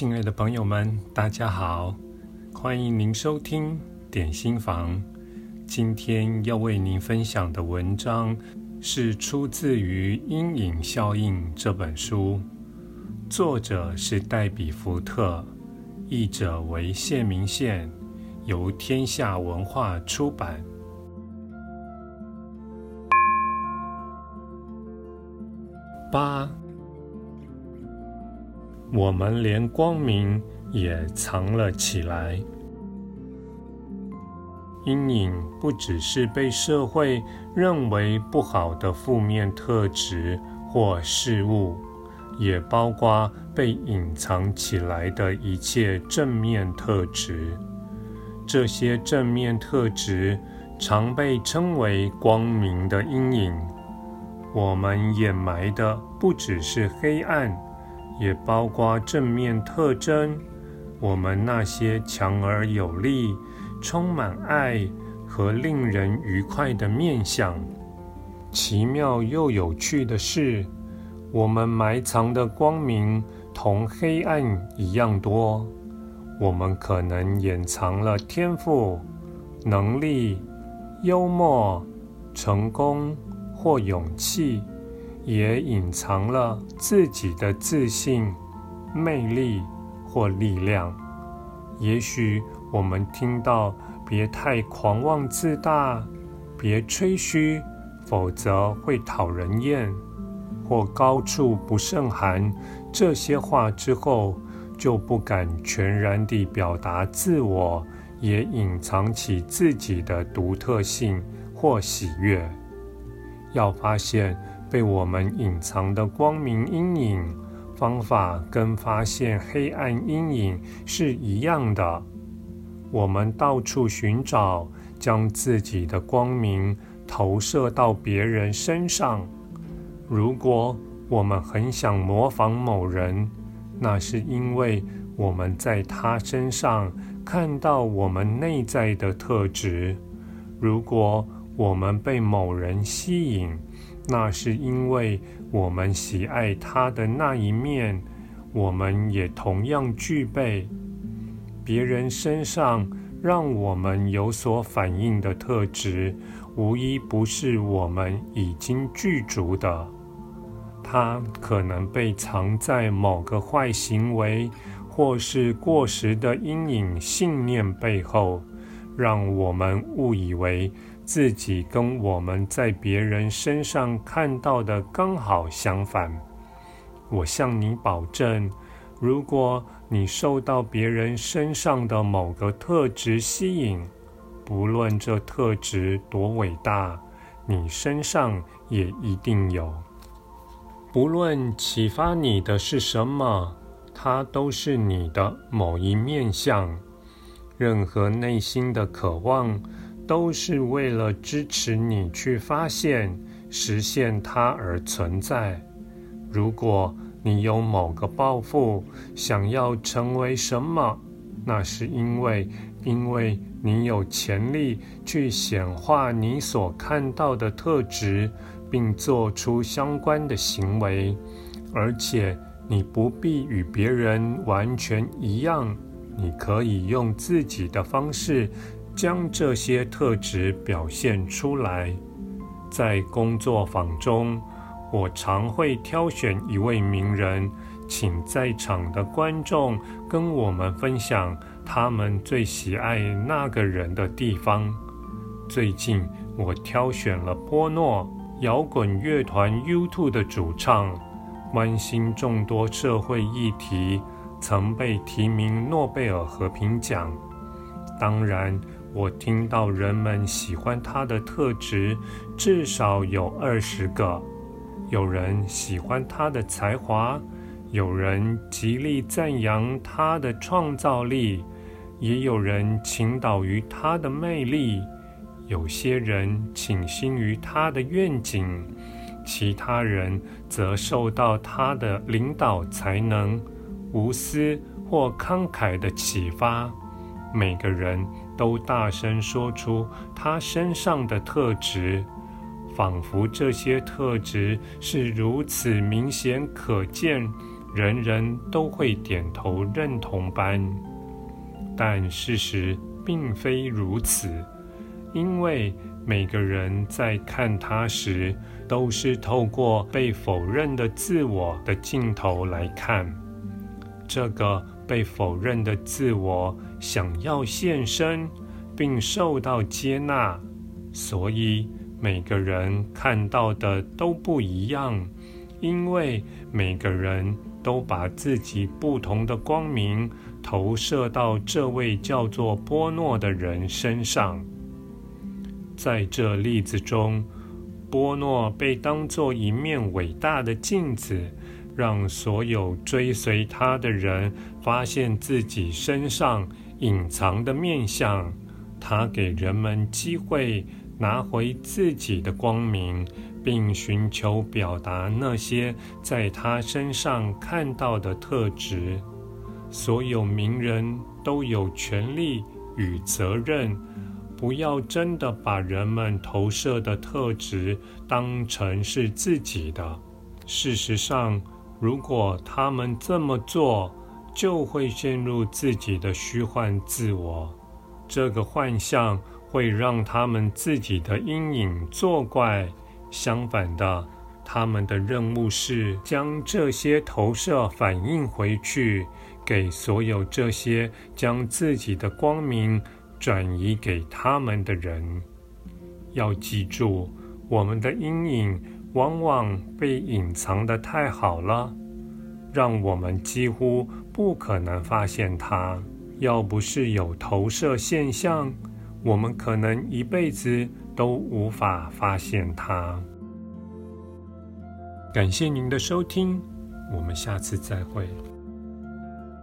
亲爱的朋友们，大家好，欢迎您收听点心房。今天要为您分享的文章是出自于《阴影效应》这本书，作者是黛比·福特，译者为谢明宪，由天下文化出版。八。我们连光明也藏了起来。阴影不只是被社会认为不好的负面特质或事物，也包括被隐藏起来的一切正面特质。这些正面特质常被称为光明的阴影。我们掩埋的不只是黑暗。也包括正面特征，我们那些强而有力、充满爱和令人愉快的面相。奇妙又有趣的是，我们埋藏的光明同黑暗一样多。我们可能掩藏了天赋、能力、幽默、成功或勇气。也隐藏了自己的自信、魅力或力量。也许我们听到“别太狂妄自大”，“别吹嘘，否则会讨人厌”或“高处不胜寒”这些话之后，就不敢全然地表达自我，也隐藏起自己的独特性或喜悦。要发现。被我们隐藏的光明阴影方法，跟发现黑暗阴影是一样的。我们到处寻找，将自己的光明投射到别人身上。如果我们很想模仿某人，那是因为我们在他身上看到我们内在的特质。如果我们被某人吸引，那是因为我们喜爱他的那一面，我们也同样具备。别人身上让我们有所反应的特质，无一不是我们已经具足的。它可能被藏在某个坏行为或是过时的阴影信念背后，让我们误以为。自己跟我们在别人身上看到的刚好相反。我向你保证，如果你受到别人身上的某个特质吸引，不论这特质多伟大，你身上也一定有。不论启发你的是什么，它都是你的某一面相。任何内心的渴望。都是为了支持你去发现、实现它而存在。如果你有某个抱负，想要成为什么，那是因为，因为你有潜力去显化你所看到的特质，并做出相关的行为。而且你不必与别人完全一样，你可以用自己的方式。将这些特质表现出来。在工作坊中，我常会挑选一位名人，请在场的观众跟我们分享他们最喜爱那个人的地方。最近，我挑选了波诺，摇滚乐团 U2 的主唱，关心众多社会议题，曾被提名诺贝尔和平奖。当然。我听到人们喜欢他的特质，至少有二十个。有人喜欢他的才华，有人极力赞扬他的创造力，也有人倾倒于他的魅力。有些人倾心于他的愿景，其他人则受到他的领导才能、无私或慷慨的启发。每个人都大声说出他身上的特质，仿佛这些特质是如此明显可见，人人都会点头认同般。但事实并非如此，因为每个人在看他时，都是透过被否认的自我的镜头来看。这个被否认的自我想要现身，并受到接纳，所以每个人看到的都不一样，因为每个人都把自己不同的光明。投射到这位叫做波诺的人身上。在这例子中，波诺被当作一面伟大的镜子，让所有追随他的人发现自己身上隐藏的面相。他给人们机会拿回自己的光明，并寻求表达那些在他身上看到的特质。所有名人都有权利与责任，不要真的把人们投射的特质当成是自己的。事实上，如果他们这么做，就会陷入自己的虚幻自我。这个幻象会让他们自己的阴影作怪。相反的，他们的任务是将这些投射反映回去。给所有这些将自己的光明转移给他们的人，要记住，我们的阴影往往被隐藏的太好了，让我们几乎不可能发现它。要不是有投射现象，我们可能一辈子都无法发现它。感谢您的收听，我们下次再会。